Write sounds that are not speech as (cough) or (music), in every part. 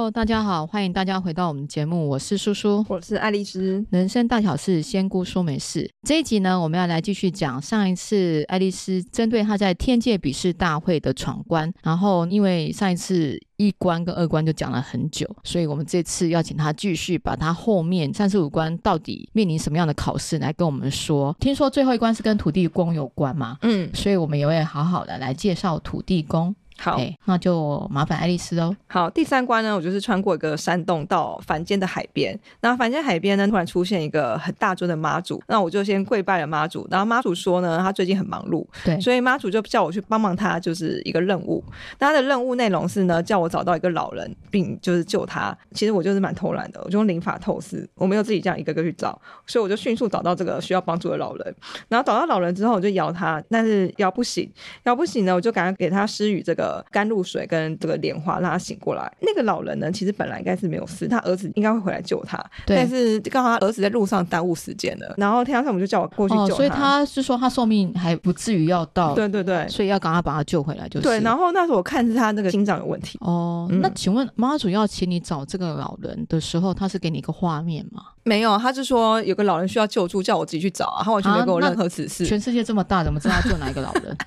Hello，大家好，欢迎大家回到我们节目，我是叔叔，我是爱丽丝。人生大小事，仙姑说没事。这一集呢，我们要来继续讲上一次爱丽丝针对她在天界比试大会的闯关，然后因为上一次一关跟二关就讲了很久，所以我们这次要请她继续把她后面三十五关到底面临什么样的考试来跟我们说。听说最后一关是跟土地公有关嘛？嗯，所以我们也会好好的来介绍土地公。好那就麻烦爱丽丝喽。好，第三关呢，我就是穿过一个山洞到凡间的海边。然后凡间海边呢，突然出现一个很大尊的妈祖，那我就先跪拜了妈祖。然后妈祖说呢，她最近很忙碌，对，所以妈祖就叫我去帮忙她，就是一个任务。那他的任务内容是呢，叫我找到一个老人，并就是救他。其实我就是蛮偷懒的，我就用灵法透视，我没有自己这样一个个去找，所以我就迅速找到这个需要帮助的老人。然后找到老人之后，我就摇他，但是摇不醒，摇不醒呢，我就赶快给他施予这个甘露水。跟这个莲花让他醒过来。那个老人呢，其实本来应该是没有事，他儿子应该会回来救他。对。但是刚好他儿子在路上耽误时间了，然后天上父母就叫我过去救他。哦，所以他是说他寿命还不至于要到。对对对。所以要赶快把他救回来就是。对。然后那时候我看是他那个心脏有问题。哦。嗯，那请问妈祖要请你找这个老人的时候，他是给你一个画面吗？没有，他就说有个老人需要救助，叫我自己去找啊。他完全没给我任何指示。啊，全世界这么大，怎么知道救哪一个老人？(laughs)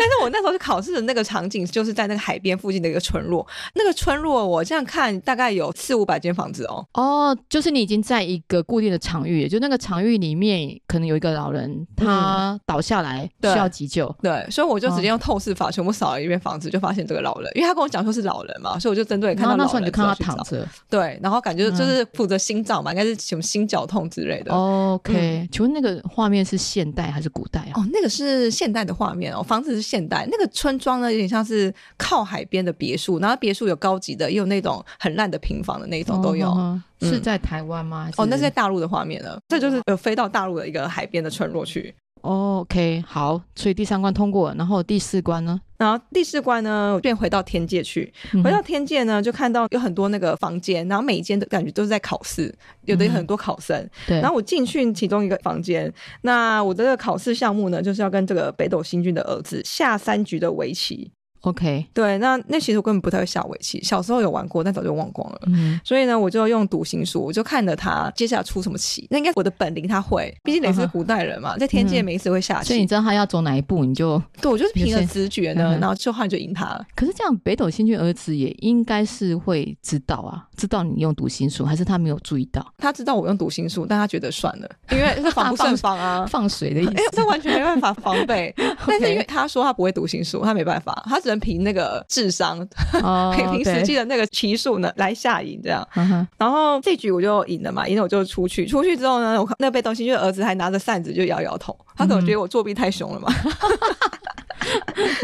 但是我那时候去考试的那个场景，就是在那个海边附近的一个村落。那个村落，我这样看大概有四五百间房子哦。哦，就是你已经在一个固定的场域，就那个场域里面可能有一个老人，他倒下来需要急救。嗯、对，对，所以我就直接用透视法全部扫了一遍房子，就发现这个老人。因为他跟我讲说是老人嘛，所以我就针对看到老人，那时候你就看他躺着。对，然后感觉就是负责心脏嘛，应该是什么心绞痛之类的。OK，请问那个画面是现代还是古代啊？哦，那个是现代的画面哦，房子是现代，那个村庄呢有点像是靠海边的别墅，然后别墅有高级的，也有那种很烂的平房的那种都有。哦嗯、是在台湾吗？哦，那是在大陆的画面了。这就是呃飞到大陆的一个海边的村落去。OK，好，所以第三关通过了，然后第四关呢？然后第四关呢，我便回到天界去。回到天界呢，就看到有很多那个房间，然后每一间都感觉都是在考试，有的有很多考生。嗯、对。然后我进去其中一个房间，那我的这个考试项目呢，就是要跟这个北斗星君的儿子下三局的围棋。OK，对，那那其实我根本不太会下围棋，小时候有玩过，但早就忘光了。嗯，所以呢，我就用读心术，我就看着他接下来出什么棋。那应该我的本领他会，毕竟你是古代人嘛，在天界没事会下棋。所以你知道他要走哪一步，你就对，我就是凭着直觉呢，然后就后来就赢他了。可是这样，北斗星君儿子也应该是会知道啊，知道你用读心术，还是他没有注意到？他知道我用读心术，但他觉得算了，因为是防不胜防啊，(laughs) 放水的意思。(laughs) 哎，这完全没办法防备。(laughs) 但是因为他说他不会读心术，他没办法，他只能凭那个。智商，(laughs) 凭凭实际的那个棋数呢来下赢这样，嗯、然后这局我就赢了嘛，赢了我就出去，出去之后呢，我看那被东西，因为儿子还拿着扇子就摇摇头，他可能觉得我作弊太凶了嘛。嗯、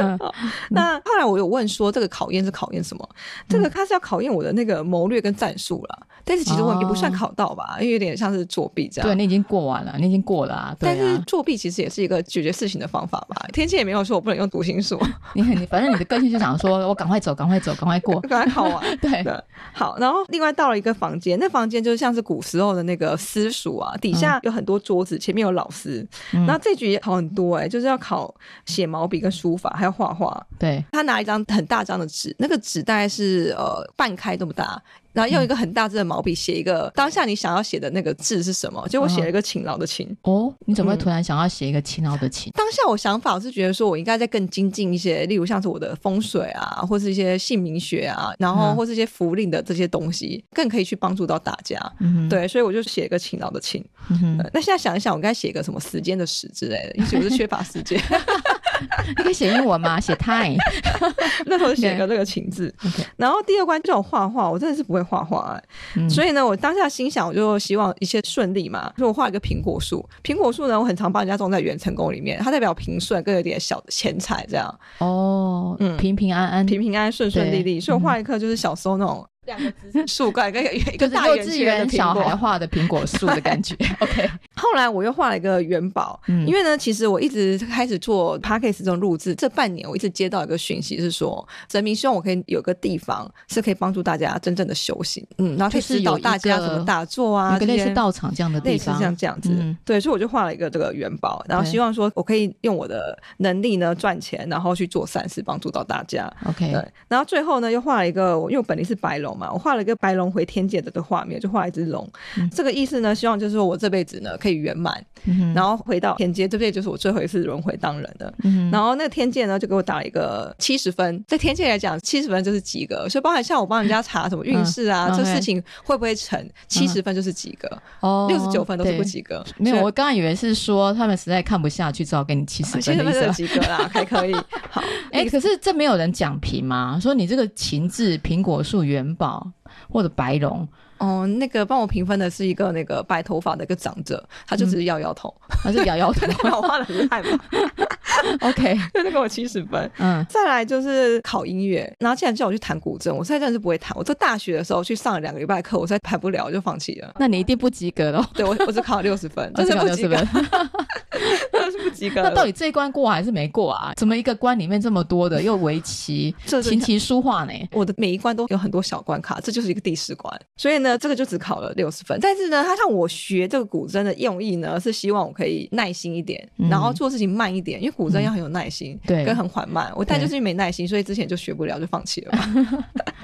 (laughs) 那后来我有问说，这个考验是考验什么？这个他是要考验我的那个谋略跟战术了。但是其实我也不算考到吧，哦、因为有点像是作弊这样。对，你已经过完了，你已经过了啊。但是作弊其实也是一个解决事情的方法吧。天气也没有说我不能用读心术。(laughs) 你你反正你的个性就想说，我赶快走，赶快走，赶快过，赶快考完。(laughs) 对的。好，然后另外到了一个房间，那房间就是像是古时候的那个私塾啊，底下有很多桌子，前面有老师。嗯、然后这局也考很多哎、欸，就是要考写毛笔跟书法，还有画画。对。他拿一张很大张的纸，那个纸大概是呃半开这么大。然后用一个很大字的毛笔写一个当下你想要写的那个字是什么？结果我写了一个勤劳的勤。哦，你怎么会突然想要写一个勤劳的勤？当下我想法我是觉得说我应该再更精进一些，例如像是我的风水啊，或是一些姓名学啊，然后或是一些符令的这些东西，更可以去帮助到大家。嗯，对，所以我就写一个勤劳的勤。嗯，那现在想一想，我应该写一个什么时间的时之类的，因为我是缺乏时间。(laughs) (laughs) 你可以写英文吗？写 time。(laughs) 那时候写个这个情字。Okay. 然后第二关就我画画，我真的是不会画画所以呢，我当下心想，我就希望一切顺利嘛。所以我画一个苹果树。苹果树呢，我很常帮人家种在元成功里面，它代表平顺，更有点小的钱财这样。哦，嗯，平平安安，平平安安，顺顺利利。所以我画一棵就是小时候那种。两个字树干跟一个大圆圈的幼稚园小孩画的苹果树的感觉。(laughs) OK，后来我又画了一个元宝，嗯、因为呢，其实我一直开始做 Podcast 这种录制，这半年我一直接到一个讯息是说，神明希望我可以有个地方是可以帮助大家真正的修行，嗯，然后可以指导大家怎么打坐啊，有个类似道场这样的地方，类似像这样子，嗯、对，所以我就画了一个这个元宝，然后希望说我可以用我的能力呢赚钱，然后去做善事，帮助到大家。OK，对，然后最后呢又画了一个，因为我本嚟是白龙嘛，我画了一个白龙回天界的的画面，就画一只龙，嗯、这个意思呢，希望就是说我这辈子呢可以圆满，嗯、然后回到天界，对不对？就是我最后一次轮回当人的。嗯、然后那个天界呢就给我打了一个七十分，在天界来讲，七十分就是及格，所以包含像我帮人家查什么运势啊，嗯、这事情会不会成，七十分就是及格，哦、嗯，六十九分都是不及格。没有，我刚刚以为是说他们实在看不下去，只好给你七十分，(laughs) 七十分是及格啦，还可以。(laughs) 好，哎、欸，(laughs) 可是这没有人讲评吗？说你这个情志苹果树元宝或者白龙。哦，那个帮我评分的是一个那个白头发的一个长者，他就只是摇摇头，他是摇摇头，(laughs) 我画的很烂嘛。(laughs) OK，那就给我七十分。嗯，再来就是考音乐，然后竟然叫我去弹古筝，我实在真的是不会弹。我在大学的时候去上了两个礼拜课，我实在弹不了，我就放弃了。那你一定不及格了。对，我我只考了六十分，真的不及格，真的是不及格。那到底这一关过还是没过啊？怎么一个关里面这么多的，又围棋、琴棋书画呢？我的每一关都有很多小关卡，这就是一个第十关，所以呢。这个就只考了六十分，但是呢，他让我学这个古筝的用意呢，是希望我可以耐心一点，嗯、然后做事情慢一点，因为古筝要很有耐心，对、嗯，跟很缓慢。我但就是因为没耐心，所以之前就学不了，就放弃了嘛。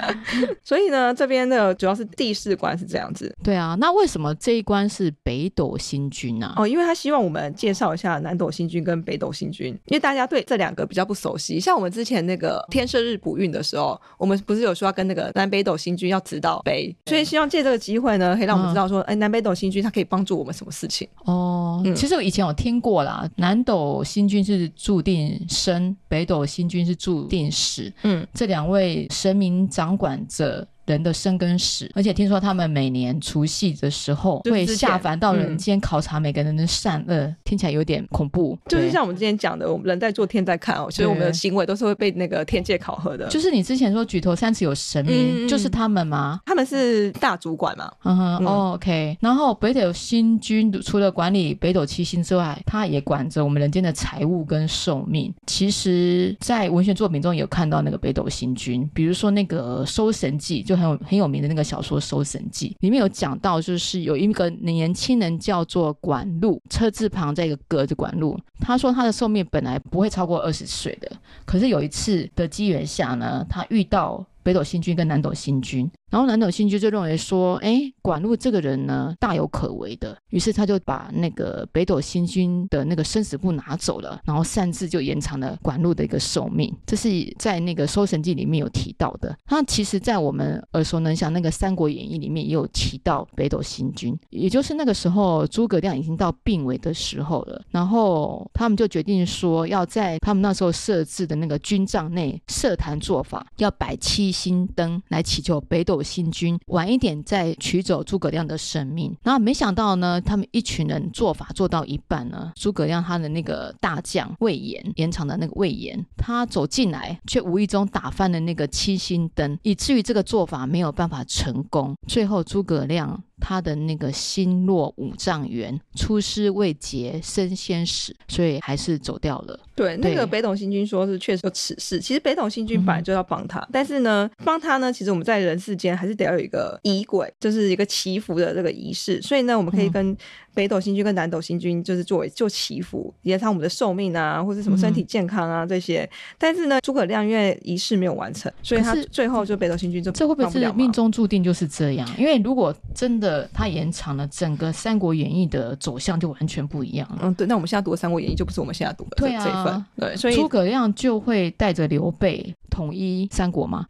(laughs) 所以呢，这边的主要是第四关是这样子。对啊，那为什么这一关是北斗星君呢、啊？哦，因为他希望我们介绍一下南斗星君跟北斗星君，因为大家对这两个比较不熟悉。像我们之前那个天赦日补运的时候，我们不是有说要跟那个南北斗星君要指导北，所以希望。借这个机会呢，可以让我们知道说，哎、嗯，南北斗星君他可以帮助我们什么事情？哦，嗯、其实我以前有听过啦，南斗星君是注定生，北斗星君是注定死。嗯，这两位神明掌管着。人的生跟死，而且听说他们每年除夕的时候会下凡到人间考察每个人的善恶，嗯、听起来有点恐怖。就是像我们之前讲的，我们人在做天在看哦，所以我们的行为都是会被那个天界考核的。就是你之前说举头三尺有神明，嗯、就是他们吗？他们是大主管嘛？嗯哼、，OK。然后北斗星君除了管理北斗七星之外，他也管着我们人间的财务跟寿命。其实，在文学作品中有看到那个北斗星君，比如说那个《搜神记》。就就很有很有名的那个小说《搜神记》里面有讲到，就是有一个年轻人叫做管路，车字旁在一个格子管路。他说他的寿命本来不会超过二十岁的，可是有一次的机缘下呢，他遇到北斗星君跟南斗星君。然后南斗星君就认为说，哎，管路这个人呢，大有可为的，于是他就把那个北斗星君的那个生死簿拿走了，然后擅自就延长了管路的一个寿命。这是在那个《搜神记》里面有提到的。那其实，在我们耳熟能详那个《三国演义》里面也有提到北斗星君，也就是那个时候诸葛亮已经到病危的时候了，然后他们就决定说，要在他们那时候设置的那个军帐内设坛做法，要摆七星灯来祈求北斗新军晚一点再取走诸葛亮的生命，然后没想到呢，他们一群人做法做到一半呢，诸葛亮他的那个大将魏延，延长的那个魏延，他走进来，却无意中打翻了那个七星灯，以至于这个做法没有办法成功。最后诸葛亮。他的那个心落五丈原，出师未捷身先死，所以还是走掉了。对，那个北斗星君说是确实有此事。其实北斗星君本来就要帮他，嗯、但是呢，帮他呢，其实我们在人世间还是得要有一个仪轨，就是一个祈福的这个仪式。所以呢，我们可以跟北斗星君跟南斗星君就是作为做祈福，延长我们的寿命啊，或者什么身体健康啊这些。嗯、但是呢，诸葛亮因为仪式没有完成，所以他最后就北斗星君就这会不会是命中注定就是这样？因为如果真的。它延长了整个《三国演义》的走向，就完全不一样了。嗯，对。那我们现在读的《三国演义》就不是我们现在读的这，对啊、这一份。对，所以诸葛亮就会带着刘备统一三国吗？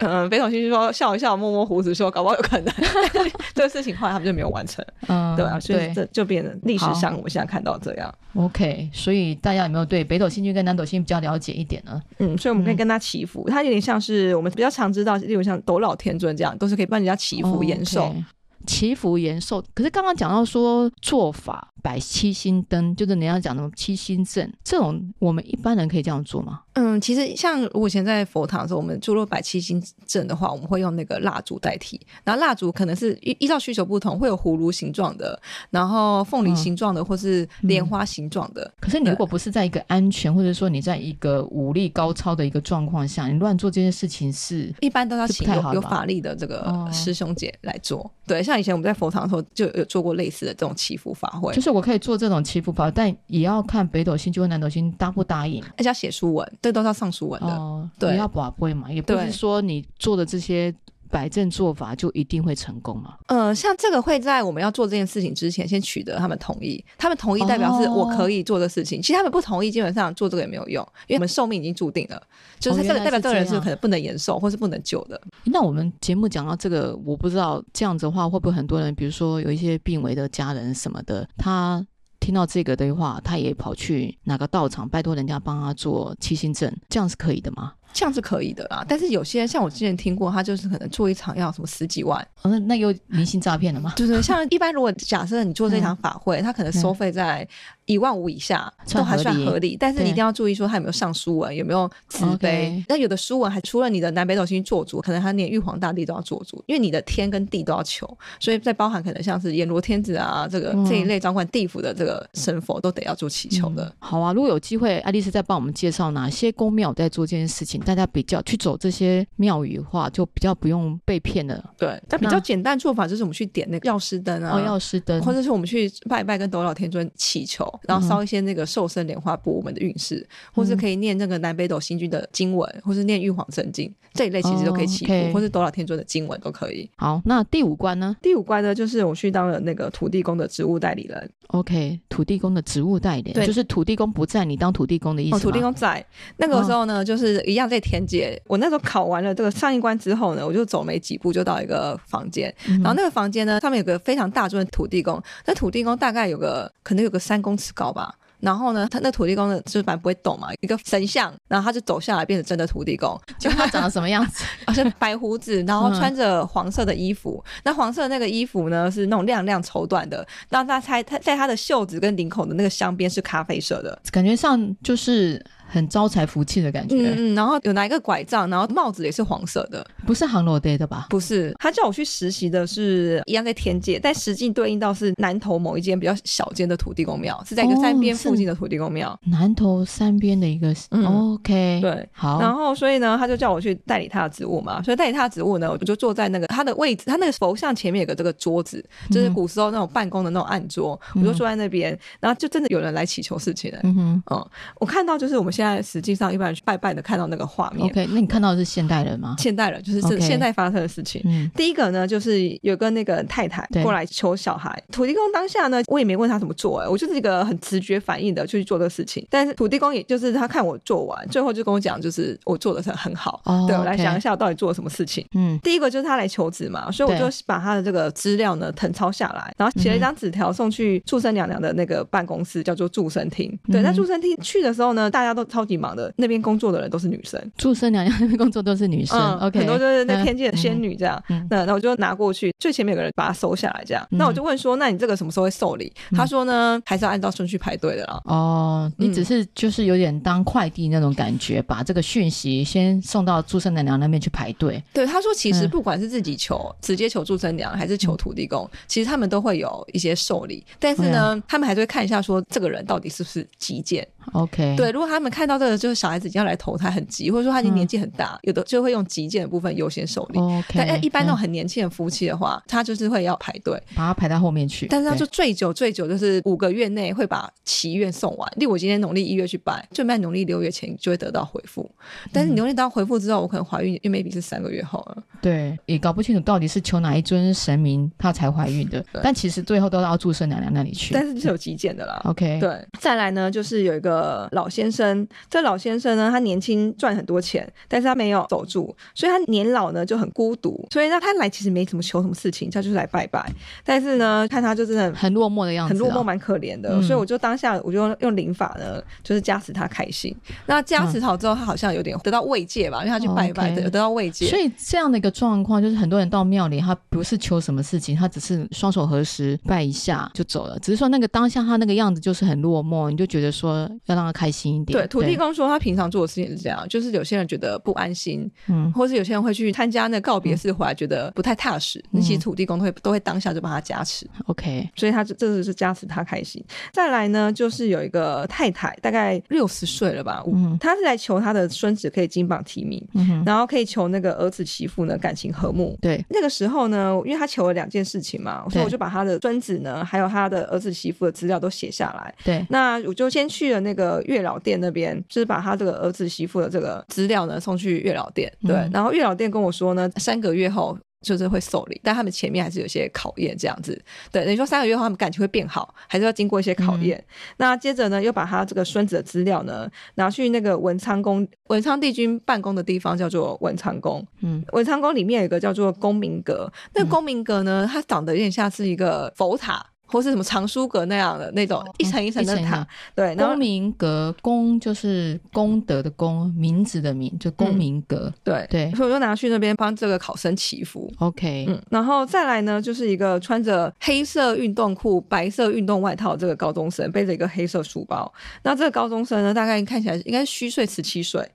嗯，(laughs) 北斗星君说笑一笑，摸摸胡子说，搞不好有可能。(laughs) 这个事情后来他们就没有完成。嗯，对啊，所以这就变成历史上我们现在看到这样。OK，所以大家有没有对北斗星君跟南斗星比较了解一点呢？嗯，所以我们可以跟他祈福，嗯、他有点像是我们比较常知道，例如像斗老天尊这样，都是可以帮人家祈福延寿。Okay 祈福延寿，可是刚刚讲到说做法摆七星灯，就是人家讲的七星阵，这种我们一般人可以这样做吗？嗯，其实像我以前在佛堂的时候，我们除了摆七星阵的话，我们会用那个蜡烛代替。然后蜡烛可能是依依照需求不同，会有葫芦形状的，然后凤梨形状的，嗯、或是莲花形状的。可是你如果不是在一个安全，或者说你在一个武力高超的一个状况下，你乱做这件事情是，一般都要请有有法力的这个师兄姐来做。哦、对，像以前我们在佛堂的时候就有做过类似的这种祈福法会，就是我可以做这种祈福法，但也要看北斗星就跟南斗星答不答应，而且要写书文，这都是要上书文的。哦，对，也要跋杯嘛，也不是说你做的这些。摆正做法就一定会成功吗？呃，像这个会在我们要做这件事情之前，先取得他们同意。他们同意代表是我可以做的事情。哦、其实他们不同意，基本上做这个也没有用，因为我们寿命已经注定了，就是这个代表这个人是可能不能延寿，或是不能救的。那我们节目讲到这个，我不知道这样子的话会不会很多人，比如说有一些病危的家人什么的，他听到这个的话，他也跑去哪个道场拜托人家帮他做七星阵，这样是可以的吗？这样是可以的啦，但是有些像我之前听过，他就是可能做一场要什么十几万，哦、那那有明星诈骗了吗？对对，像一般如果假设你做这场法会，(laughs) 嗯、他可能收费在一万五以下，嗯、都还算合理。但是你一定要注意说他有没有上书文，有没有慈悲。那有的书文还除了你的南北斗星做主，可能他连玉皇大帝都要做主，因为你的天跟地都要求，所以在包含可能像是阎罗天子啊，这个、嗯、这一类掌管地府的这个神佛都得要做祈求的、嗯。好啊，如果有机会，爱丽丝再帮我们介绍哪些宫庙在做这件事情，大家比较去。走这些庙宇的话，就比较不用被骗了。对，但比较简单做法就是我们去点那个药师灯啊，哦，药师灯，或者是我们去拜拜跟斗老天尊祈求，然后烧一些那个瘦身莲花补我们的运势，嗯、或是可以念那个南北斗星君的经文，或是念玉皇圣经这一类，其实都可以祈福，哦 okay、或是斗老天尊的经文都可以。好，那第五关呢？第五关呢，就是我去当了那个土地公的职务代理人。OK，土地公的职务代理人，对就是土地公不在，你当土地公的意思？哦，土地公在，那个时候呢，哦、就是一样在天界。我那时候考完了。这个上一关之后呢，我就走没几步就到一个房间，嗯、然后那个房间呢，上面有个非常大尊的土地公，那土地公大概有个可能有个三公尺高吧。然后呢，他那土地公呢，就是反正不会动嘛，一个神像，然后他就走下来，变成真的土地公。(laughs) 就他长得什么样子？好像白胡子，然后穿着黄色的衣服。嗯、那黄色的那个衣服呢，是那种亮亮绸缎的。那他猜他在他的袖子跟领口的那个镶边是咖啡色的，感觉上就是。很招财福气的感觉，嗯，然后有拿一个拐杖，然后帽子也是黄色的，不是航罗爹的吧？不是，他叫我去实习的是一样在天界，但实际对应到是南投某一间比较小间的土地公庙，是在一个山边附近的土地公庙。哦、南投山边的一个、嗯、，OK，对，好。然后所以呢，他就叫我去代理他的职务嘛，所以代理他的职务呢，我就坐在那个他的位置，他那个佛像前面有个这个桌子，就是古时候那种办公的那种案桌，嗯、我就坐在那边，然后就真的有人来祈求事情了。嗯哼，嗯，我看到就是我们现在实际上。一般人去拜拜的，看到那个画面。OK，那你看到的是现代人吗？现代人就是这现代发生的事情。嗯，第一个呢，就是有个那个太太过来求小孩。土地公当下呢，我也没问他怎么做，哎，我就是一个很直觉反应的就去做这个事情。但是土地公也就是他看我做完，最后就跟我讲，就是我做的是很好。哦对，我来想一下，我到底做了什么事情？嗯，第一个就是他来求子嘛，所以我就把他的这个资料呢誊抄下来，然后写了一张纸条送去祝生娘娘的那个办公室，叫做祝生厅。对，那祝生厅去的时候呢，大家都超级忙的，那边工作的人都是。女生，祝生娘娘那边工作都是女生，嗯、OK，很多就是那天界的仙女这样。嗯、那那我就拿过去，最前面有个人把它收下来，这样。嗯、那我就问说，那你这个什么时候会受理？嗯、他说呢，还是要按照顺序排队的啦。哦，你只是就是有点当快递那种感觉，嗯、把这个讯息先送到祝生娘娘那边去排队。对，他说其实不管是自己求，嗯、直接求祝生娘还是求土地公，嗯、其实他们都会有一些受理，但是呢，嗯、他们还是会看一下说这个人到底是不是急件。OK，对，如果他们看到这个就是小孩子已经要来投胎很急，或者说他已经年纪很大，嗯、有的就会用急件的部分优先受理。OK，但一般那种很年轻的夫妻的话，嗯、他就是会要排队，把他排到后面去。但是他就最久最久就是五个月内会把祈愿送完。例如我今天农历一月去拜，最慢农历六月前就会得到回复。但是农历得到回复之后，我可能怀孕，因为 maybe 是三个月后了。对，也搞不清楚到底是求哪一尊神明他才怀孕的。对但其实最后都到注生娘娘那里去。但是是有急件的啦。OK，对。再来呢，就是有一个老先生。这老先生呢，他年轻赚很多钱，但是他没有守住，所以他年老呢就很孤独。所以呢，他来其实没什么求什么事情，他就是来拜拜。但是呢，看他就真的很落寞的样子，很落寞，蛮可怜的。嗯、所以我就当下我就用用灵法呢，就是加持他开心。那加持好之后，他好像有点得到慰藉吧，因为他去拜拜的，哦 okay、得到慰藉。所以这样的一个状况，就是很多人到庙里，他不是求什么事情，他只是双手合十拜一下就走了。只是说那个当下他那个样子就是很落寞，你就觉得说要让他开心一点。对，土地公说他平常做的事情是这样，就是有些人觉得不安心，嗯，或是有些人会去参加那告别式回来觉得不太踏实，那、嗯、其实土地公都会都会当下就帮他加持。OK，所以他这这是是加持他开心。再来呢，就是有一个太太，大概六十岁了吧，嗯，他是来求他的孙子可以金榜题名，嗯，然后可以求那个儿子媳妇呢感情和睦。对，那个时候呢，因为他求了两件事情嘛，所以我就把他的孙子呢，还有他的儿子媳妇的资料都写下来。对，那我就先去了那个月老店那边，就是把他这个儿子媳妇的这个资料呢送去月老店。对，嗯、然后月老店跟我说呢，三个月后。就是会受理，但他们前面还是有些考验，这样子。对，等于说三个月后他们感情会变好，还是要经过一些考验。嗯、那接着呢，又把他这个孙子的资料呢拿去那个文昌宫，文昌帝君办公的地方叫做文昌宫。嗯，文昌宫里面有一个叫做公明阁，那个公明阁呢，它长得有点像是一个佛塔。或是什么藏书阁那样的那种一层一层的塔，对。功名阁，公就是功德的功，名字的名，就功名阁。嗯、对对，所以我就拿去那边帮这个考生祈福。OK，嗯，然后再来呢，就是一个穿着黑色运动裤、白色运动外套这个高中生，背着一个黑色书包。那这个高中生呢，大概看起来应该虚岁十七岁。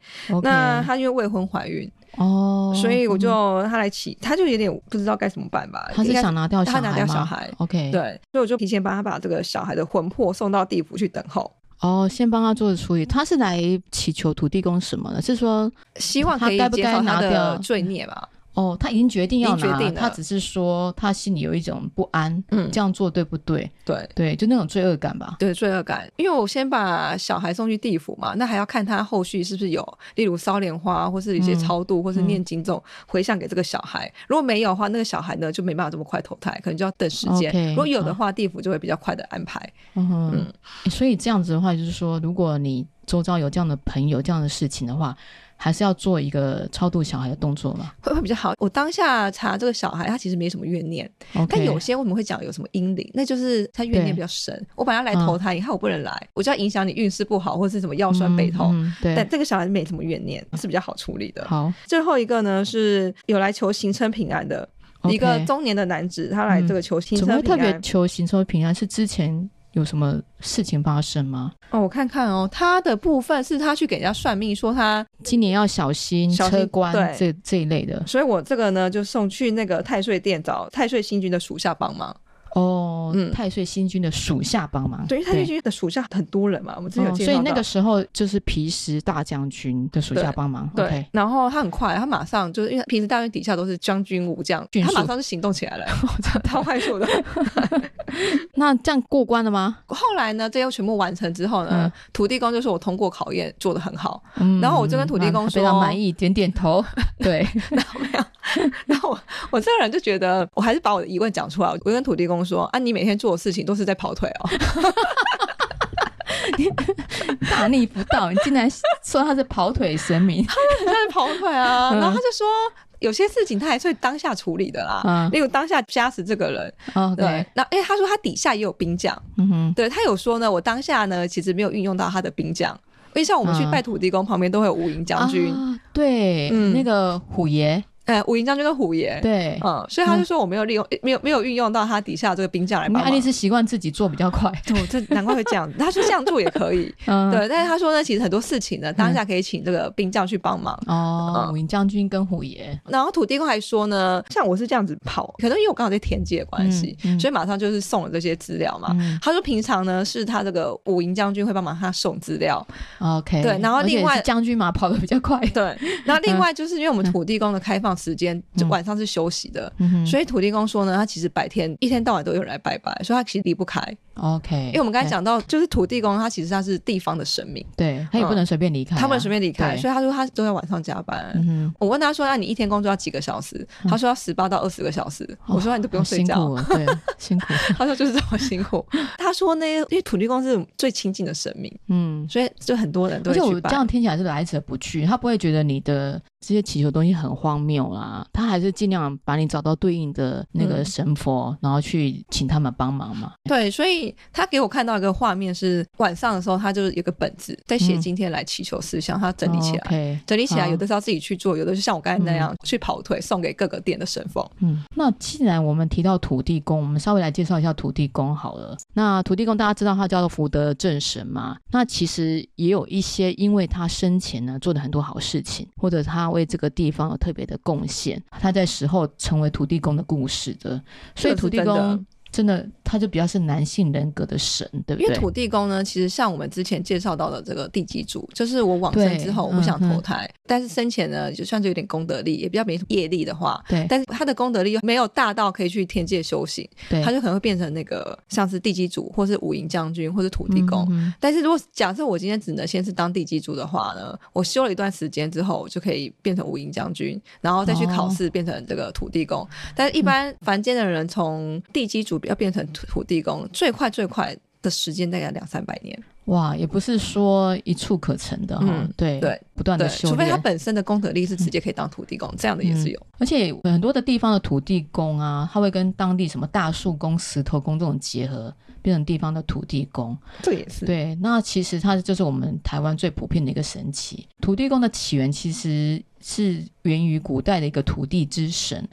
那他因为未婚怀孕。哦，所以我就他来起，他就有点不知道该怎么办吧。他是想拿掉小孩吗？他拿掉小孩。OK，对，所以我就提前帮他把这个小孩的魂魄送到地府去等候。哦，先帮他做处理。他是来祈求土地公什么的？是说希望他该不该拿掉罪孽吧？哦，他已经决定要拿了，他只是说他心里有一种不安，嗯，这样做对不对？对对，就那种罪恶感吧。对，罪恶感，因为我先把小孩送去地府嘛，那还要看他后续是不是有，例如烧莲花，或是一些超度，嗯、或是念经这种回向给这个小孩。嗯、如果没有的话，那个小孩呢就没办法这么快投胎，可能就要等时间。Okay, 如果有的话，地府就会比较快的安排。嗯哼，嗯，所以这样子的话，就是说，如果你周遭有这样的朋友，这样的事情的话。还是要做一个超度小孩的动作吗？会会比较好。我当下查这个小孩，他其实没什么怨念，Okay. 但有些我们会讲有什么阴灵，那就是他怨念比较深。我本来来投胎，你看我不能来，我就要影响你运势不好，或者是什么腰酸背痛。嗯嗯、对，但这个小孩没什么怨念，是比较好处理的。好，最后一个呢是有来求行车平安的 Okay. 一个中年的男子，他来这个求行车平安。特别求行车平安？是之前。有什么事情发生吗？哦，我看看哦，他的部分是他去给人家算命，说他今年要小心车关这这一类的，所以我这个呢就送去那个太岁殿找太岁星君的属下帮忙。哦，嗯，太岁星君的属下帮忙，对，太岁星君的属下很多人嘛，我们之前有介绍到，所以那个时候就是皮实大将军的属下帮忙，对，然后他很快，他马上就是因为平时大将军底下都是将军武将，他马上就行动起来了，(laughs) 超快速的。(laughs) 那这样过关了吗？后来呢，这些全部完成之后呢，土地公就说我通过考验，做的很好，然后我就跟土地公说非常满意，点点头，(laughs) 对，然后没有。然后我我这个人就觉得，我还是把我的疑问讲出来。我跟土地公说：“啊，你每天做的事情都是在跑腿哦。(laughs) ”大逆不道！你竟然说他是跑腿神明，(laughs) 他是跑腿啊！然后他就说，有些事情他还是会当下处理的啦。嗯例如当下加持这个人，对。那哎，他说他底下也有兵将，嗯哼，对他有说呢，我当下呢其实没有运用到他的兵将。因为像我们去拜土地公，旁边都会有五营将军，对，嗯，那个虎爷。哎，武营将军跟虎爷，对，嗯，所以他就说我没有利用，没有没有运用到他底下这个兵将来帮忙。爱丽丝习惯自己做比较快，对，这难怪会这样。他说这样做也可以，(laughs) 对，但是他说呢，其实很多事情呢，当下可以请这个兵将去帮忙。哦，武营将军跟虎爷，然后土地公还说呢，像我是这样子跑，可能因为我刚好在田界的关系，所以马上就是送了这些资料嘛。他说平常呢是他这个武营将军会帮忙他送资料。OK，对，然后另外将军嘛跑的比较快，对，然后另外就是因为我们土地公的开放时间就。晚上是休息的，嗯、所以土地公说呢，他其实白天一天到晚都有人来拜拜，所以他其实离不开。OK，因为我们刚才讲到，就是土地公他其实他是地方的神明，对他也不能随便离开、啊嗯，他不能随便离开，所以他说他都要晚上加班。嗯、我问他说，那你一天工作要几个小时？他说要十八到二十个小时。嗯、我说你都不用睡觉，哦、对，辛苦。(laughs) 他说就是这么辛苦。他说呢，因为土地公是最亲近的神明，嗯，所以就很多人都会去拜。而且我这样听起来是来者不拒，他不会觉得你的。这些祈求东西很荒谬啊，他还是尽量把你找到对应的那个神佛，嗯、然后去请他们帮忙嘛。对，所以以他给我看到一个画面是晚上的时候，他就是有个本子在写今天来祈求事项，他整理起来，整理起来，有的是要自己去做，有的是像我刚才那样去跑腿送给各个店的神风。嗯，那既然我们提到土地公，我们稍微来介绍一下土地公好了。那土地公大家知道他叫做福德正神嘛？那其实也有一些，因为他生前呢做的很多好事情，或者他为这个地方有特别的贡献，他在死后成为土地公的故事的，所以土地公。真的，他就比较是男性人格的神，对不对？因为土地公呢，其实像我们之前介绍到的这个地基主，就是我往生之后我不想投胎，嗯、但是生前呢，就算是有点功德力，也比较没业力的话，对。但是他的功德力又没有大到可以去天界修行，对，他就可能会变成那个像是地基主，或是五营将军，或是土地公。嗯、但是如果假设我今天只能先是当地基主的话呢，我修了一段时间之后，就可以变成五营将军，然后再去考试变成这个土地公。哦、但是一般凡间的人从地基主。要变成土地公，最快最快的时间大概两三百年。哇，也不是说一蹴可成的哈、嗯。对对，不断的修炼，除非他本身的功德力是直接可以当土地公，嗯、这样的也是有。而且很多的地方的土地公啊，他会跟当地什么大树公、石头公这种结合，变成地方的土地公。这也是对。那其实它就是我们台湾最普遍的一个神奇。土地公的起源其实是源于古代的一个土地之神。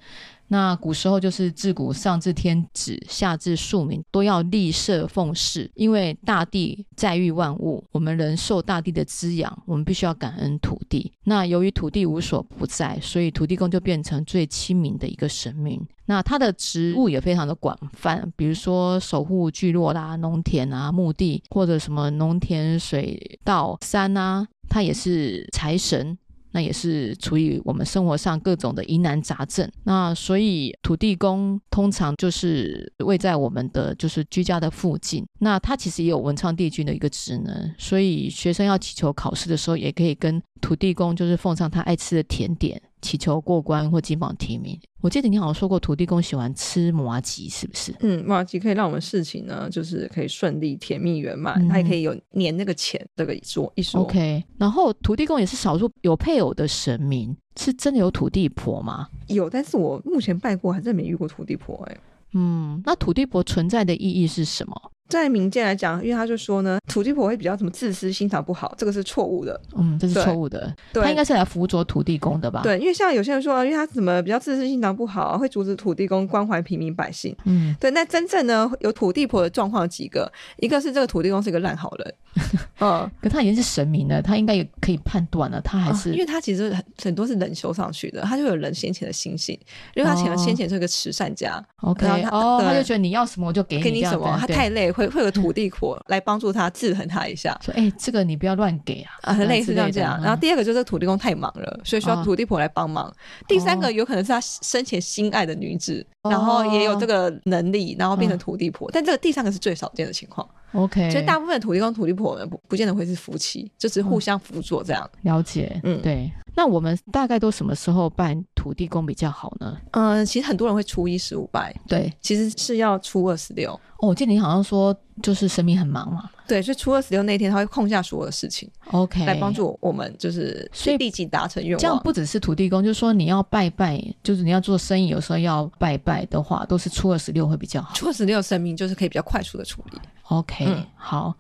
那古时候就是自古上至天子，下至庶民，都要立社奉祀，因为大地载育万物，我们人受大地的滋养，我们必须要感恩土地。那由于土地无所不在，所以土地公就变成最亲民的一个神明。那他的职务也非常的广泛，比如说守护聚落啦、农田啊、墓地，或者什么农田、水稻、山啊，他也是财神。那也是处于我们生活上各种的疑难杂症，那所以土地公通常就是位在我们的就是居家的附近。那他其实也有文昌帝君的一个职能，所以学生要祈求考试的时候，也可以跟土地公就是奉上他爱吃的甜点。祈求过关或金榜题名。我记得你好像说过，土地公喜欢吃麻吉，是不是？嗯，麻吉可以让我们事情呢，就是可以顺利、甜蜜、圆满。它也可以有年那个钱这个一说一说。OK，然后土地公也是少数有配偶的神明，是真的有土地婆吗？有，但是我目前拜过，还真没遇过土地婆、欸。哎，嗯，那土地婆存在的意义是什么？在民间来讲，因为他就说呢，土地婆会比较什么自私、心肠不好，这个是错误的。嗯，这是错误的。对，他应该是来辅佐土地公的吧？对，因为像有些人说，因为他怎么比较自私、心肠不好，会阻止土地公关怀平民百姓。嗯，对。那真正呢，有土地婆的状况有几个？一个是这个土地公是一个烂好人。(laughs) 嗯，可他已经是神明了，他应该也可以判断了，他还是、啊、因为他其实很很多是人修上去的，他就有人先前的心性，因为他前先前是个慈善家。OK，哦，他就觉得你要什么我就给你，给你什么。他太累，会会有土地婆。来帮助他制衡他一下，说：“哎、欸，这个你不要乱给啊，啊，类似这样这样。然后第二个就是土地公太忙了，所以需要土地婆来帮忙。哦、第三个有可能是他生前心爱的女子，哦、然后也有这个能力，然后变成土地婆。哦、但这个第三个是最少见的情况。OK，所以大部分的土地公、土地婆呢，不不见得会是夫妻，就是互相辅佐这样。嗯、了解，嗯，对。那我们大概都什么时候办土地公比较好呢？嗯、呃，其实很多人会初一十五拜，对，其实是要初二十六。哦，我记得你好像说，就是神明很忙嘛。对，所以初二十六那天他会空下所有的事情，OK，来帮助我们，就是所以立即达成愿望。这样不只是土地公，就是说你要拜拜，就是你要做生意，有时候要拜拜的话，都是初二十六会比较好。初二十六神明就是可以比较快速的处理。OK，、嗯、好。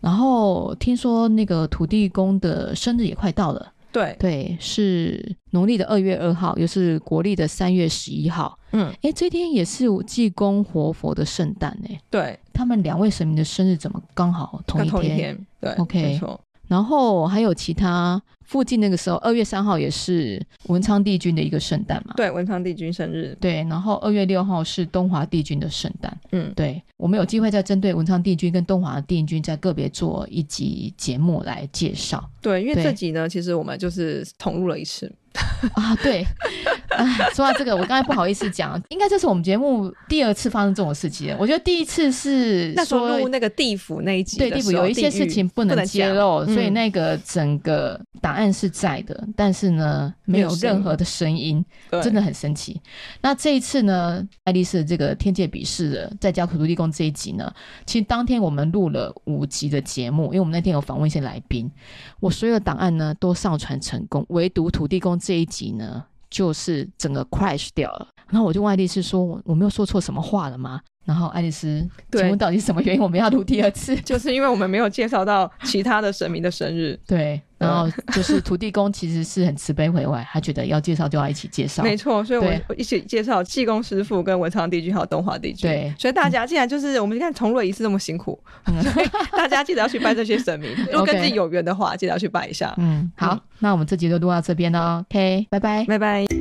然后听说那个土地公的生日也快到了。对对，是农历的二月二号，又是国历的三月十一号。嗯，哎，这天也是济公活佛的圣诞哎。对，他们两位神明的生日怎么刚好同一天？同一天对，OK，没错。然后还有其他附近那个时候，二月三号也是文昌帝君的一个圣诞嘛？对，文昌帝君生日。对，然后二月六号是东华帝君的圣诞。嗯，对，我们有机会再针对文昌帝君跟东华帝君再个别做一集节目来介绍。对，因为这集呢，其实我们就是同录了一次。啊，对，哎，(laughs) 说到这个，我刚才不好意思讲，应该这是我们节目第二次发生这种事情。我觉得第一次是那时候录那个地府那一集，对，地府有一些事情不能揭露，所以那个整个答案是在的，嗯、但是呢，没有任何的声音，真的很神奇。那这一次呢，爱丽丝这个天界比试的在家土地公这一集呢，其实当天我们录了五集的节目，因为我们那天有访问一些来宾，我所有的档案呢都上传成功，唯独土地公。这一集呢，就是整个 crash 掉了。然后我就问爱丽丝说：“我我没有说错什么话了吗？”然后爱丽丝，请问到底是什么原因我们要录第二次？就是因为我们没有介绍到其他的神明的生日。(laughs) 对，然后就是土地公其实是很慈悲为怀，他觉得要介绍就要一起介绍。没错，所以我一起介绍济公师傅跟文昌帝君还有东华帝君。对，所以大家既然就是我们看重蕊仪式这么辛苦，嗯、(laughs) 所以大家记得要去拜这些神明。(laughs) 如果跟自己有缘的话，记得要去拜一下。嗯，好，嗯、那我们这集就录到这边了。OK，拜拜，拜拜。